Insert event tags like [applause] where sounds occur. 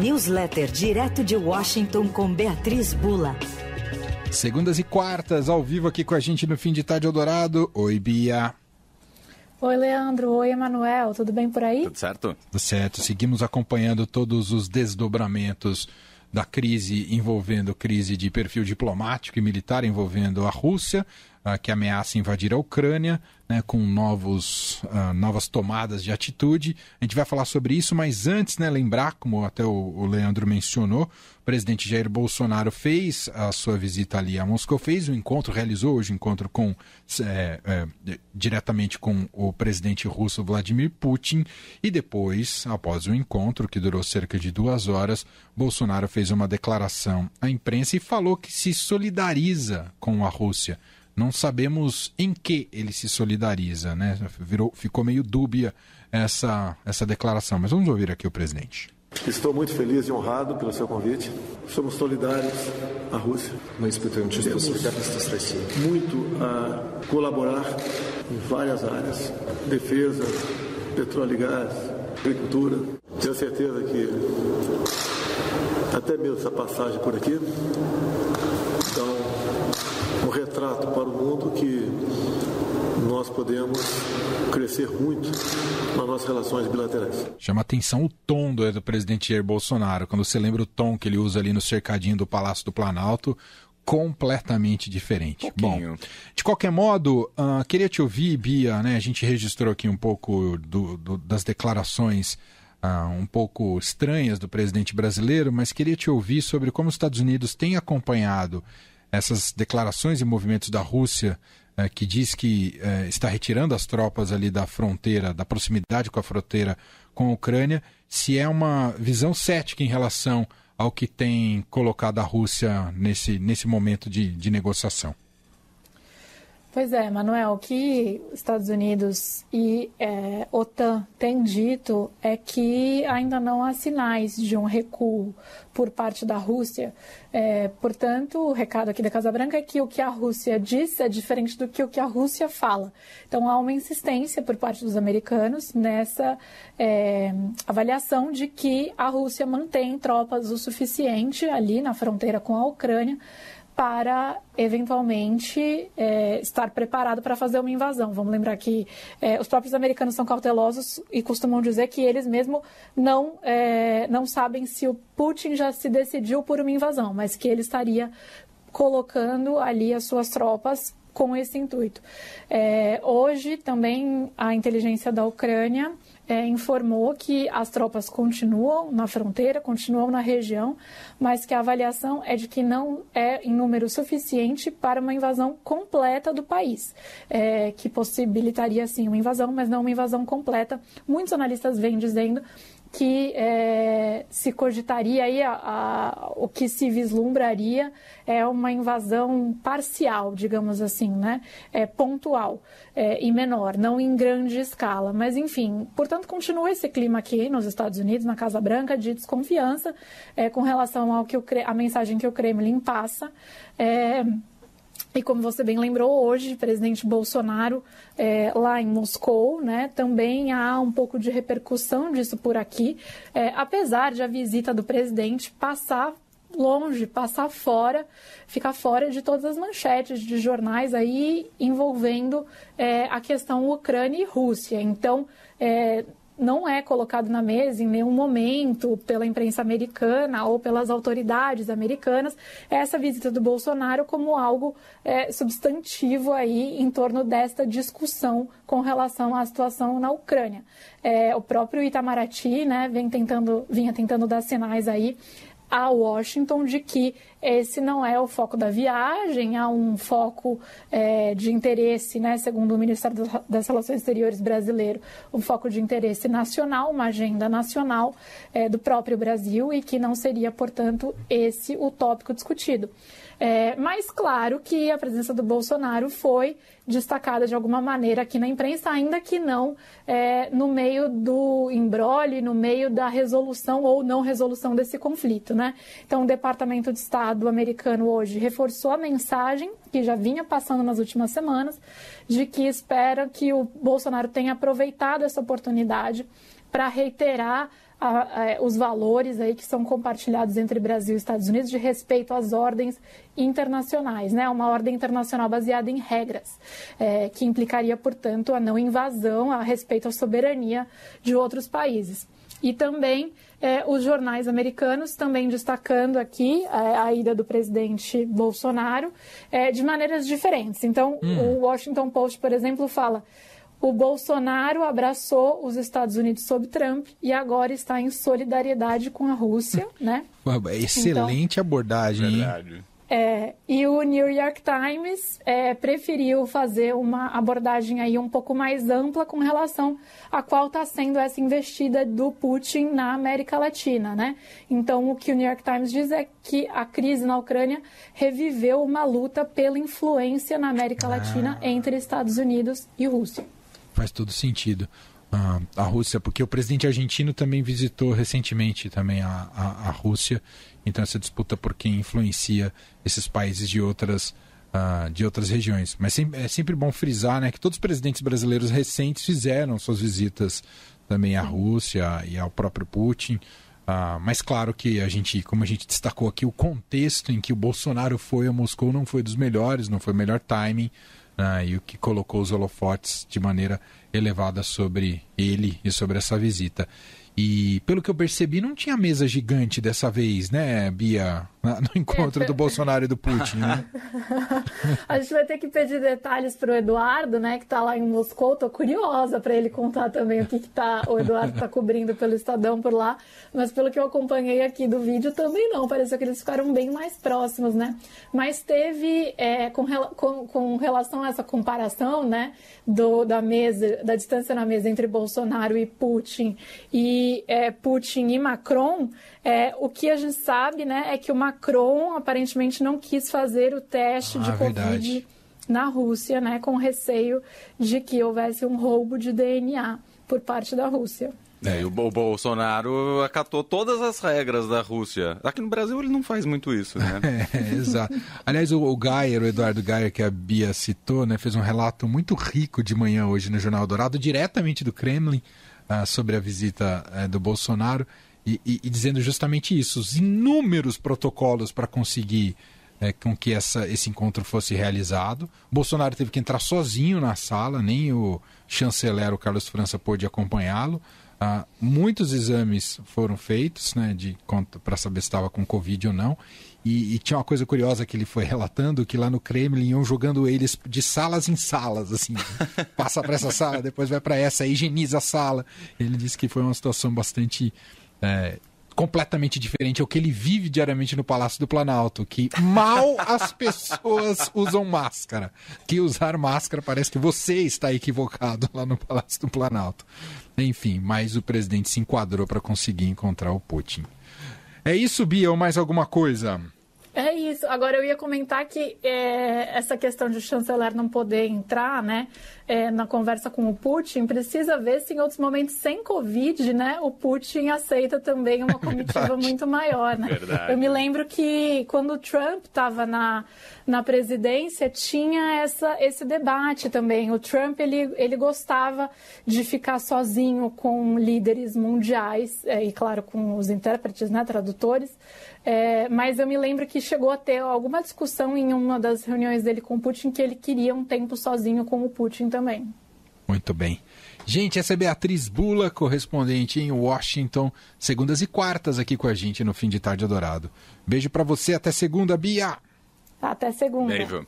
Newsletter direto de Washington com Beatriz Bula. Segundas e quartas, ao vivo aqui com a gente no Fim de Tarde Eldorado. Oi, Bia. Oi, Leandro. Oi, Emanuel. Tudo bem por aí? Tudo certo? Tudo certo. Seguimos acompanhando todos os desdobramentos da crise envolvendo crise de perfil diplomático e militar envolvendo a Rússia, uh, que ameaça invadir a Ucrânia, né, com novos, uh, novas tomadas de atitude. A gente vai falar sobre isso, mas antes, né, lembrar, como até o, o Leandro mencionou, o presidente Jair Bolsonaro fez a sua visita ali a Moscou, fez o encontro, realizou hoje o encontro com, é, é, diretamente com o presidente russo Vladimir Putin, e depois, após o encontro, que durou cerca de duas horas, Bolsonaro fez uma declaração à imprensa e falou que se solidariza com a Rússia não sabemos em que ele se solidariza, né? Virou, ficou meio dúbia essa, essa declaração. Mas vamos ouvir aqui o presidente. Estou muito feliz e honrado pelo seu convite. Somos solidários à Rússia. Mas temos muito a colaborar em várias áreas: defesa, petróleo e gás, agricultura. Tenho certeza que até mesmo essa passagem por aqui. Então, um retrato para o mundo que nós podemos crescer muito nas nossas relações bilaterais. Chama atenção o tom do, do presidente Jair Bolsonaro, quando você lembra o tom que ele usa ali no cercadinho do Palácio do Planalto, completamente diferente. Bom, de qualquer modo, uh, queria te ouvir, Bia, né? A gente registrou aqui um pouco do, do, das declarações uh, um pouco estranhas do presidente brasileiro, mas queria te ouvir sobre como os Estados Unidos têm acompanhado essas declarações e movimentos da Rússia eh, que diz que eh, está retirando as tropas ali da fronteira, da proximidade com a fronteira com a Ucrânia, se é uma visão cética em relação ao que tem colocado a Rússia nesse, nesse momento de, de negociação. Pois é, Manuel, o que Estados Unidos e é, OTAN têm dito é que ainda não há sinais de um recuo por parte da Rússia. É, portanto, o recado aqui da Casa Branca é que o que a Rússia diz é diferente do que o que a Rússia fala. Então, há uma insistência por parte dos americanos nessa é, avaliação de que a Rússia mantém tropas o suficiente ali na fronteira com a Ucrânia para eventualmente é, estar preparado para fazer uma invasão. Vamos lembrar que é, os próprios americanos são cautelosos e costumam dizer que eles mesmo não, é, não sabem se o Putin já se decidiu por uma invasão, mas que ele estaria colocando ali as suas tropas com esse intuito. É, hoje também a inteligência da Ucrânia é, informou que as tropas continuam na fronteira, continuam na região, mas que a avaliação é de que não é em número suficiente para uma invasão completa do país, é, que possibilitaria sim uma invasão, mas não uma invasão completa. Muitos analistas vêm dizendo que é, se cogitaria aí a, a, o que se vislumbraria é uma invasão parcial, digamos assim, né? É, pontual é, e menor, não em grande escala. Mas, enfim, portanto, continua esse clima aqui nos Estados Unidos, na Casa Branca, de desconfiança é, com relação ao que o, a mensagem que o Kremlin passa. E como você bem lembrou, hoje, presidente Bolsonaro, é, lá em Moscou, né, também há um pouco de repercussão disso por aqui, é, apesar de a visita do presidente passar longe, passar fora, ficar fora de todas as manchetes de jornais aí envolvendo é, a questão Ucrânia e Rússia. Então, é, não é colocado na mesa em nenhum momento pela imprensa americana ou pelas autoridades americanas essa visita do Bolsonaro como algo é, substantivo aí em torno desta discussão com relação à situação na Ucrânia. É, o próprio Itamaraty né, vem tentando, vinha tentando dar sinais aí a Washington de que esse não é o foco da viagem, há um foco é, de interesse, né, segundo o Ministério das Relações Exteriores brasileiro, um foco de interesse nacional, uma agenda nacional é, do próprio Brasil e que não seria, portanto, esse o tópico discutido. É, mas claro que a presença do Bolsonaro foi destacada de alguma maneira aqui na imprensa, ainda que não é, no meio do embrole, no meio da resolução ou não resolução desse conflito. Né? Então, o Departamento de Estado americano hoje reforçou a mensagem que já vinha passando nas últimas semanas, de que espera que o Bolsonaro tenha aproveitado essa oportunidade para reiterar a, a, os valores aí que são compartilhados entre Brasil e Estados Unidos de respeito às ordens internacionais, né? Uma ordem internacional baseada em regras, é, que implicaria, portanto, a não invasão a respeito à soberania de outros países. E também é, os jornais americanos também destacando aqui é, a ida do presidente Bolsonaro é, de maneiras diferentes. Então, hum. o Washington Post, por exemplo, fala o Bolsonaro abraçou os Estados Unidos sob Trump e agora está em solidariedade com a Rússia, né? Excelente então, abordagem. Verdade. É, e o New York Times é, preferiu fazer uma abordagem aí um pouco mais ampla com relação a qual está sendo essa investida do Putin na América Latina, né? Então, o que o New York Times diz é que a crise na Ucrânia reviveu uma luta pela influência na América ah. Latina entre Estados Unidos e Rússia. Faz todo sentido. Uh, a Rússia, porque o presidente argentino também visitou recentemente também a, a, a Rússia então essa disputa por quem influencia esses países de outras uh, de outras regiões. Mas é sempre bom frisar, né, que todos os presidentes brasileiros recentes fizeram suas visitas também à Rússia e ao próprio Putin. Uh, mas claro que a gente, como a gente destacou aqui, o contexto em que o Bolsonaro foi a Moscou não foi dos melhores, não foi o melhor timing. Uh, e o que colocou os holofotes de maneira elevada sobre ele e sobre essa visita. E pelo que eu percebi, não tinha mesa gigante dessa vez, né, Bia? No encontro do Bolsonaro e do Putin, né? [laughs] a gente vai ter que pedir detalhes para o Eduardo, né, que está lá em Moscou. Tô curiosa para ele contar também o que, que tá, o Eduardo está cobrindo pelo Estadão por lá. Mas pelo que eu acompanhei aqui do vídeo, também não. Pareceu que eles ficaram bem mais próximos, né? Mas teve, é, com, com, com relação a essa comparação, né, do, da mesa, da distância na mesa entre Bolsonaro e Putin e é, Putin e Macron, é, o que a gente sabe né, é que o Macron aparentemente não quis fazer o teste ah, de Covid verdade. na Rússia, né, com receio de que houvesse um roubo de DNA por parte da Rússia. É, o Bolsonaro acatou todas as regras da Rússia. Aqui no Brasil ele não faz muito isso, né? [laughs] é, exato. Aliás, o, o Geyer, o Eduardo Geyer, que a Bia citou, né, fez um relato muito rico de manhã hoje no Jornal Dourado, diretamente do Kremlin, uh, sobre a visita uh, do Bolsonaro e, e, e, dizendo justamente isso, os inúmeros protocolos para conseguir uh, com que essa, esse encontro fosse realizado. Bolsonaro teve que entrar sozinho na sala, nem o chanceler, o Carlos França, pôde acompanhá-lo. Uh, muitos exames foram feitos né, para saber se estava com Covid ou não. E, e, tinha uma coisa curiosa que ele foi relatando, que lá no Kremlin iam jogando eles de salas em salas, assim. [laughs] Passa para essa sala, depois vai para essa, higieniza a sala. Ele disse que foi uma situação bastante... É, completamente diferente ao que ele vive diariamente no Palácio do Planalto, que mal as [laughs] pessoas usam máscara. Que usar máscara parece que você está equivocado lá no Palácio do Planalto. Enfim, mas o presidente se enquadrou para conseguir encontrar o Putin. É isso, Bia, ou mais alguma coisa? É isso. Agora eu ia comentar que é, essa questão de o chanceler não poder entrar, né, é, na conversa com o Putin, precisa ver se em outros momentos sem Covid, né, o Putin aceita também uma [laughs] comitiva muito maior, né? Verdade. Eu me lembro que quando o Trump estava na, na presidência tinha essa, esse debate também. O Trump ele, ele gostava de ficar sozinho com líderes mundiais é, e claro com os intérpretes, né, tradutores. É, mas eu me lembro que chegou a ter alguma discussão em uma das reuniões dele com o Putin que ele queria um tempo sozinho com o Putin também. Muito bem. Gente, essa é Beatriz Bula, correspondente em Washington, segundas e quartas aqui com a gente no Fim de Tarde Adorado. Beijo para você, até segunda, Bia! Até segunda. Beijo.